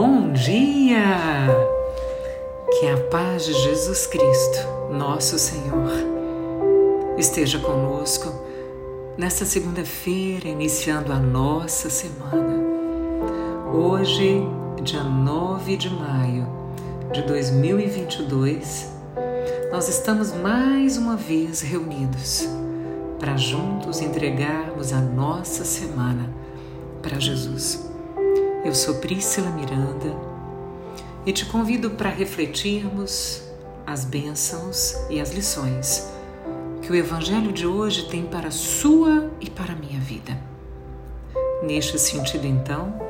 Bom dia! Que a paz de Jesus Cristo, nosso Senhor, esteja conosco nesta segunda-feira, iniciando a nossa semana. Hoje, dia 9 de maio de 2022, nós estamos mais uma vez reunidos para juntos entregarmos a nossa semana para Jesus. Eu sou Priscila Miranda e te convido para refletirmos as bênçãos e as lições que o Evangelho de hoje tem para a sua e para a minha vida. Neste sentido, então,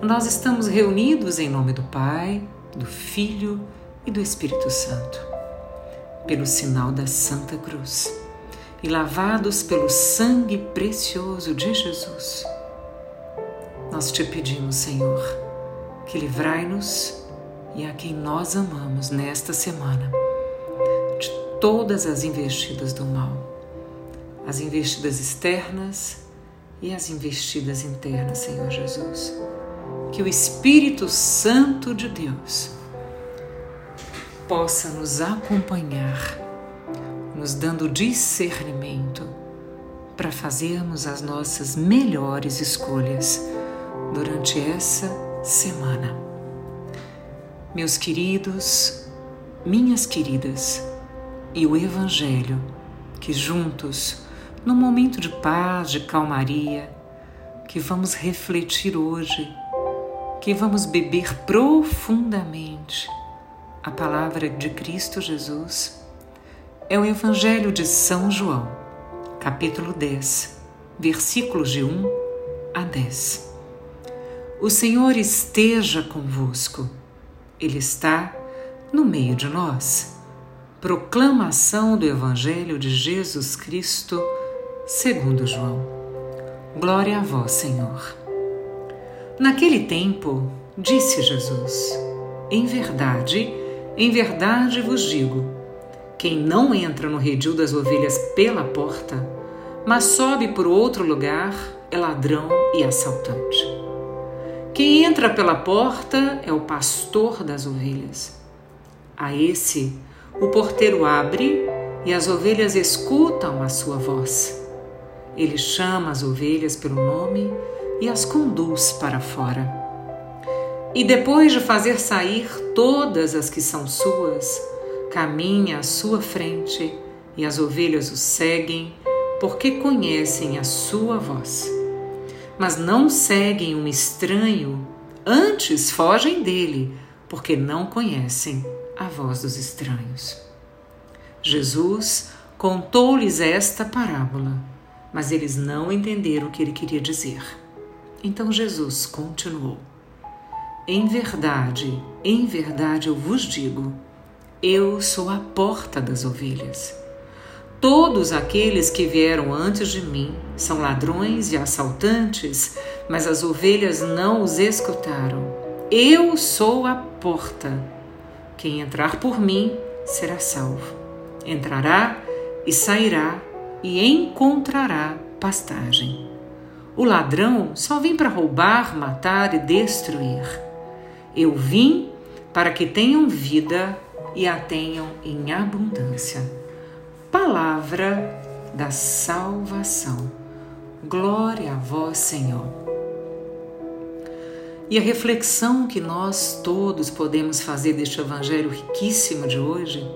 nós estamos reunidos em nome do Pai, do Filho e do Espírito Santo, pelo sinal da Santa Cruz e lavados pelo sangue precioso de Jesus nós te pedimos, Senhor, que livrai-nos e a quem nós amamos nesta semana de todas as investidas do mal, as investidas externas e as investidas internas, Senhor Jesus. Que o Espírito Santo de Deus possa nos acompanhar, nos dando discernimento para fazermos as nossas melhores escolhas durante essa semana. Meus queridos, minhas queridas, e o Evangelho, que juntos, num momento de paz, de calmaria, que vamos refletir hoje, que vamos beber profundamente a palavra de Cristo Jesus, é o Evangelho de São João, capítulo 10, versículos de 1 a 10. O Senhor esteja convosco, Ele está no meio de nós. Proclamação do Evangelho de Jesus Cristo, segundo João. Glória a vós, Senhor. Naquele tempo, disse Jesus: Em verdade, em verdade vos digo: quem não entra no redil das ovelhas pela porta, mas sobe por outro lugar, é ladrão e assaltante. Quem entra pela porta é o pastor das ovelhas. A esse, o porteiro abre e as ovelhas escutam a sua voz. Ele chama as ovelhas pelo nome e as conduz para fora. E depois de fazer sair todas as que são suas, caminha à sua frente e as ovelhas o seguem, porque conhecem a sua voz mas não seguem um estranho, antes fogem dele, porque não conhecem a voz dos estranhos. Jesus contou-lhes esta parábola, mas eles não entenderam o que ele queria dizer. Então Jesus continuou: Em verdade, em verdade eu vos digo, eu sou a porta das ovelhas. Todos aqueles que vieram antes de mim são ladrões e assaltantes, mas as ovelhas não os escutaram. Eu sou a porta. Quem entrar por mim será salvo. Entrará e sairá e encontrará pastagem. O ladrão só vem para roubar, matar e destruir. Eu vim para que tenham vida e a tenham em abundância palavra da salvação. Glória a vós, Senhor. E a reflexão que nós todos podemos fazer deste evangelho riquíssimo de hoje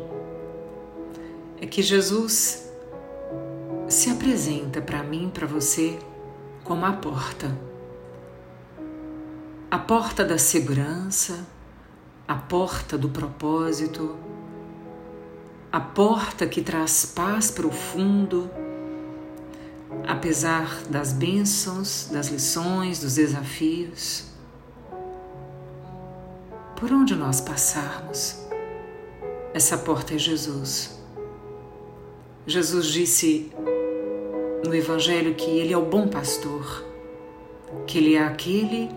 é que Jesus se apresenta para mim, para você, como a porta. A porta da segurança, a porta do propósito, a porta que traz paz profundo, apesar das bênçãos, das lições, dos desafios. Por onde nós passarmos, essa porta é Jesus. Jesus disse no Evangelho que Ele é o bom pastor, que Ele é aquele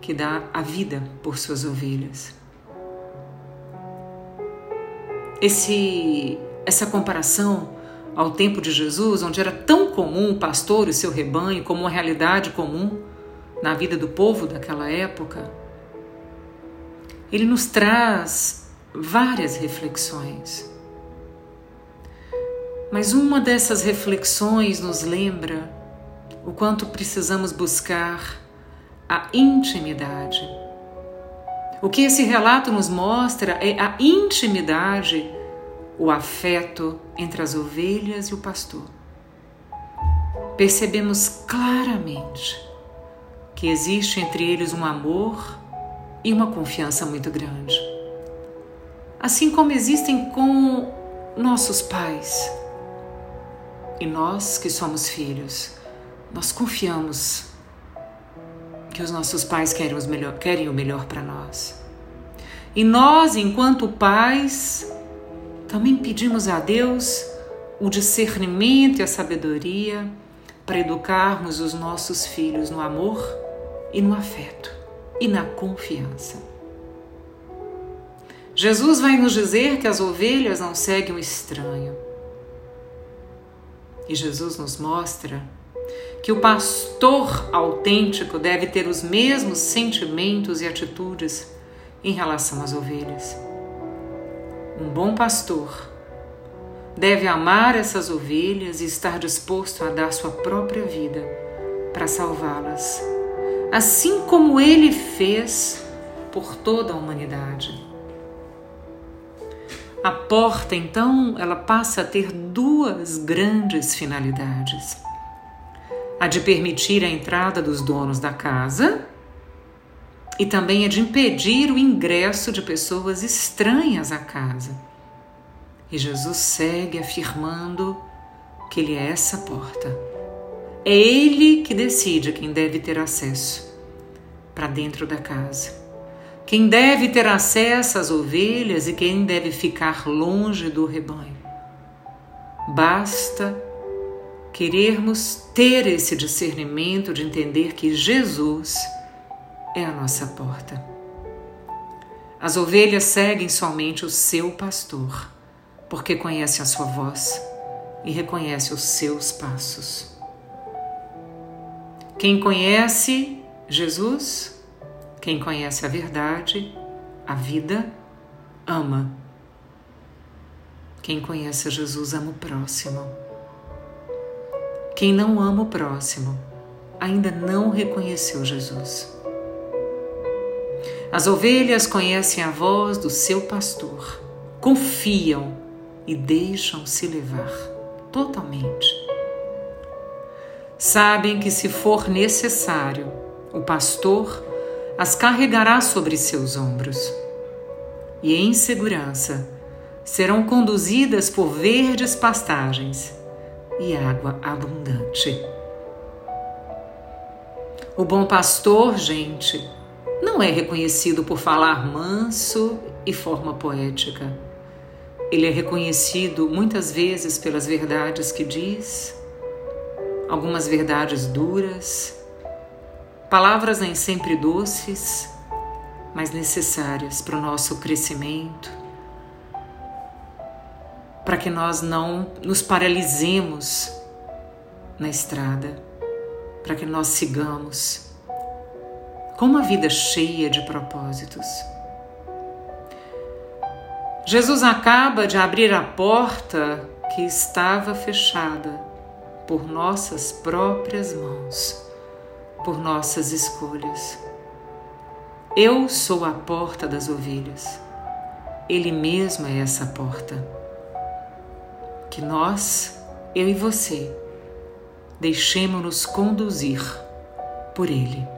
que dá a vida por suas ovelhas. Esse, essa comparação ao tempo de Jesus, onde era tão comum o pastor e seu rebanho como uma realidade comum na vida do povo daquela época, ele nos traz várias reflexões. Mas uma dessas reflexões nos lembra o quanto precisamos buscar a intimidade. O que esse relato nos mostra é a intimidade, o afeto entre as ovelhas e o pastor. Percebemos claramente que existe entre eles um amor e uma confiança muito grande. Assim como existem com nossos pais. E nós que somos filhos, nós confiamos que os nossos pais querem, melhor, querem o melhor para nós. E nós, enquanto pais, também pedimos a Deus o discernimento e a sabedoria para educarmos os nossos filhos no amor e no afeto e na confiança. Jesus vai nos dizer que as ovelhas não seguem o estranho. E Jesus nos mostra que o pastor autêntico deve ter os mesmos sentimentos e atitudes em relação às ovelhas. Um bom pastor deve amar essas ovelhas e estar disposto a dar sua própria vida para salvá-las assim como ele fez por toda a humanidade. A porta, então, ela passa a ter duas grandes finalidades: a de permitir a entrada dos donos da casa e também a de impedir o ingresso de pessoas estranhas à casa. E Jesus segue afirmando que Ele é essa porta. É ele que decide quem deve ter acesso para dentro da casa. Quem deve ter acesso às ovelhas e quem deve ficar longe do rebanho. Basta querermos ter esse discernimento de entender que Jesus é a nossa porta. As ovelhas seguem somente o seu pastor, porque conhecem a sua voz e reconhecem os seus passos. Quem conhece Jesus, quem conhece a verdade, a vida, ama. Quem conhece Jesus ama o próximo. Quem não ama o próximo ainda não reconheceu Jesus. As ovelhas conhecem a voz do seu pastor, confiam e deixam-se levar totalmente sabem que, se for necessário, o pastor as carregará sobre seus ombros. E em segurança serão conduzidas por verdes pastagens e água abundante. O bom pastor, gente, não é reconhecido por falar manso e forma poética. Ele é reconhecido muitas vezes pelas verdades que diz, algumas verdades duras, palavras nem sempre doces, mas necessárias para o nosso crescimento, para que nós não nos paralisemos na estrada, para que nós sigamos com uma vida cheia de propósitos. Jesus acaba de abrir a porta que estava fechada por nossas próprias mãos, por nossas escolhas. Eu sou a porta das ovelhas. Ele mesmo é essa porta. Que nós, eu e você, deixemos-nos conduzir por Ele.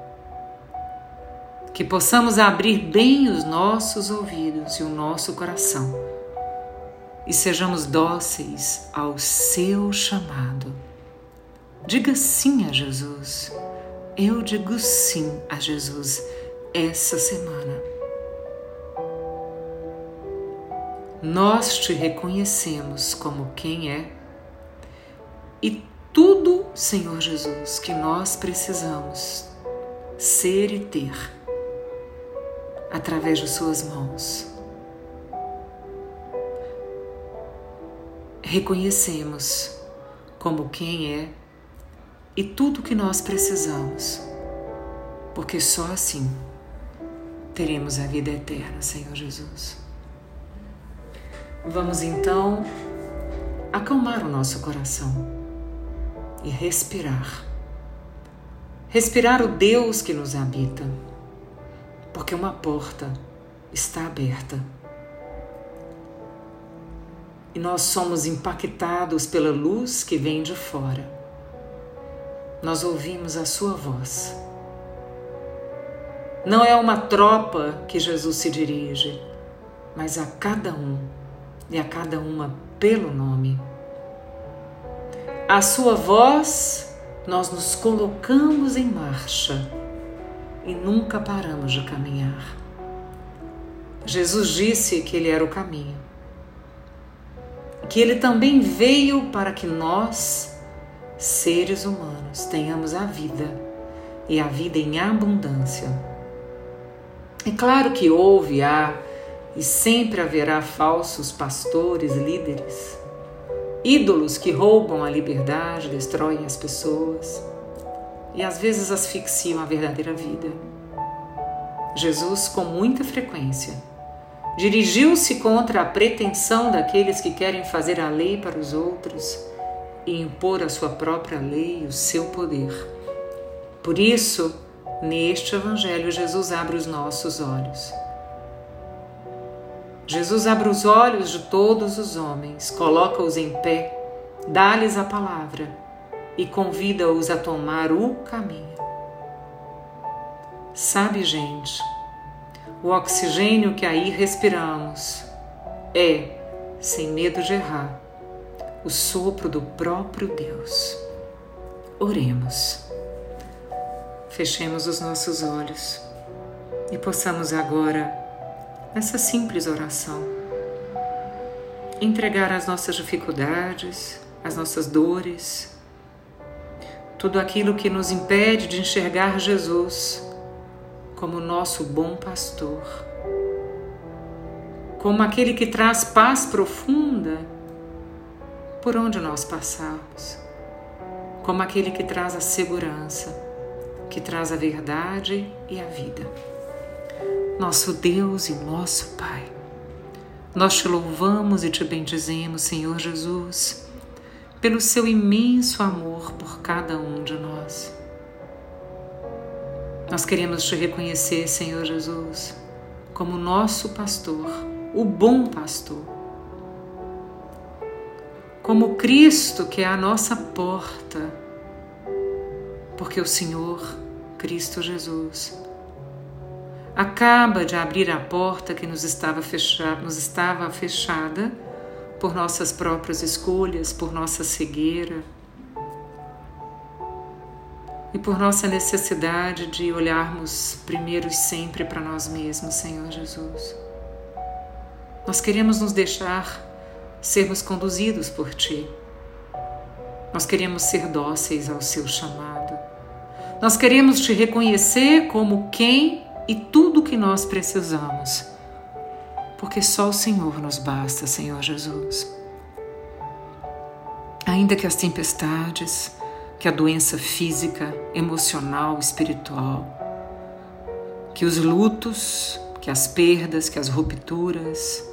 Que possamos abrir bem os nossos ouvidos e o nosso coração e sejamos dóceis ao seu chamado Diga sim a Jesus. Eu digo sim a Jesus essa semana. Nós te reconhecemos como quem é e tudo, Senhor Jesus, que nós precisamos ser e ter através de Suas mãos. Reconhecemos como quem é e tudo o que nós precisamos, porque só assim teremos a vida eterna, Senhor Jesus. Vamos então acalmar o nosso coração e respirar. Respirar o Deus que nos habita, porque uma porta está aberta. E nós somos impactados pela luz que vem de fora. Nós ouvimos a Sua voz. Não é uma tropa que Jesus se dirige, mas a cada um e a cada uma pelo nome. A Sua voz, nós nos colocamos em marcha e nunca paramos de caminhar. Jesus disse que Ele era o caminho, que Ele também veio para que nós, seres humanos, tenhamos a vida e a vida em abundância. É claro que houve, há e sempre haverá falsos pastores, líderes, ídolos que roubam a liberdade, destroem as pessoas e às vezes asfixiam a verdadeira vida. Jesus, com muita frequência, dirigiu-se contra a pretensão daqueles que querem fazer a lei para os outros e impor a sua própria lei e o seu poder. Por isso, neste Evangelho, Jesus abre os nossos olhos. Jesus abre os olhos de todos os homens, coloca-os em pé, dá-lhes a palavra e convida-os a tomar o caminho. Sabe, gente, o oxigênio que aí respiramos é, sem medo de errar, o sopro do próprio Deus. Oremos. Fechemos os nossos olhos e possamos agora, nessa simples oração, entregar as nossas dificuldades, as nossas dores, tudo aquilo que nos impede de enxergar Jesus como nosso bom pastor, como aquele que traz paz profunda por onde nós passarmos, como aquele que traz a segurança, que traz a verdade e a vida. Nosso Deus e nosso Pai, nós te louvamos e te bendizemos, Senhor Jesus, pelo seu imenso amor por cada um de nós. Nós queremos te reconhecer, Senhor Jesus, como nosso pastor, o bom pastor. Como Cristo que é a nossa porta, porque o Senhor, Cristo Jesus, acaba de abrir a porta que nos estava nos estava fechada por nossas próprias escolhas, por nossa cegueira e por nossa necessidade de olharmos primeiro e sempre para nós mesmos, Senhor Jesus. Nós queremos nos deixar sermos conduzidos por Ti. Nós queremos ser dóceis ao Seu chamado. Nós queremos Te reconhecer como quem e tudo que nós precisamos, porque só o Senhor nos basta, Senhor Jesus. Ainda que as tempestades, que a doença física, emocional, espiritual, que os lutos, que as perdas, que as rupturas,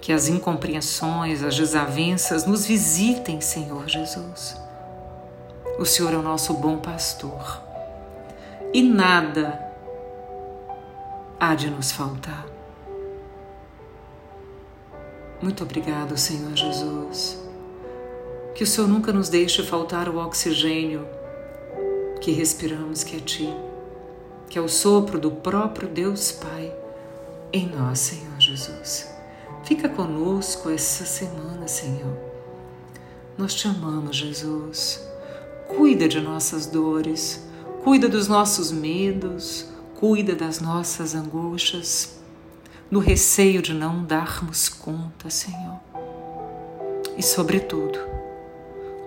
que as incompreensões, as desavenças nos visitem, Senhor Jesus. O Senhor é o nosso bom pastor e nada há de nos faltar. Muito obrigado, Senhor Jesus que o Senhor nunca nos deixe faltar o oxigênio que respiramos, que é Ti, que é o sopro do próprio Deus Pai em nós, Senhor Jesus. Fica conosco essa semana, Senhor. Nós te amamos, Jesus. Cuida de nossas dores, cuida dos nossos medos, cuida das nossas angústias, no receio de não darmos conta, Senhor. E, sobretudo,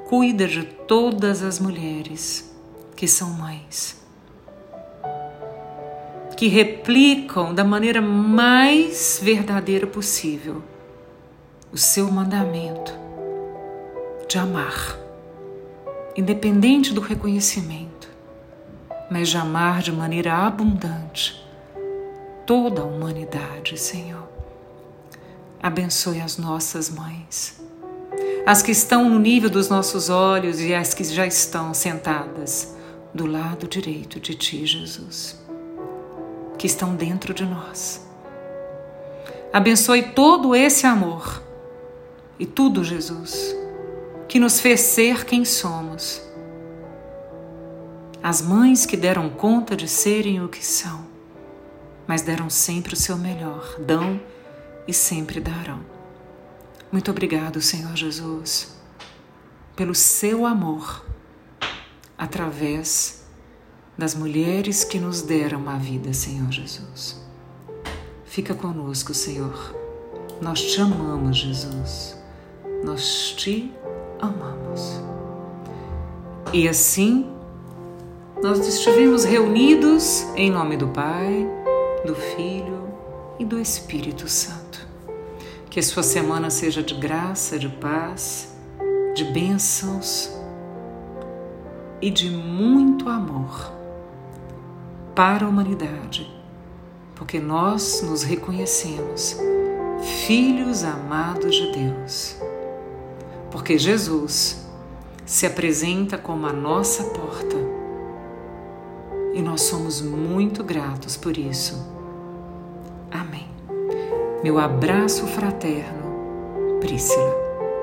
cuida de todas as mulheres que são mães, que replicam da maneira mais verdadeira possível o seu mandamento de amar, independente do reconhecimento, mas de amar de maneira abundante toda a humanidade, Senhor. Abençoe as nossas mães, as que estão no nível dos nossos olhos e as que já estão sentadas do lado direito de Ti, Jesus, que estão dentro de nós. Abençoe todo esse amor e tudo, Jesus, que nos fez ser quem somos. As mães que deram conta de serem o que são, mas deram sempre o seu melhor, dão e sempre darão. Muito obrigado, Senhor Jesus, pelo seu amor através das mulheres que nos deram a vida, Senhor Jesus. Fica conosco, Senhor. Nós te amamos, Jesus. Nós te amamos. E assim, nós estivemos reunidos em nome do Pai, do Filho e do Espírito Santo. Que sua semana seja de graça, de paz, de bênçãos e de muito amor para a humanidade, porque nós nos reconhecemos filhos amados de Deus. Porque Jesus se apresenta como a nossa porta e nós somos muito gratos por isso. Amém. Meu abraço fraterno, Prícila.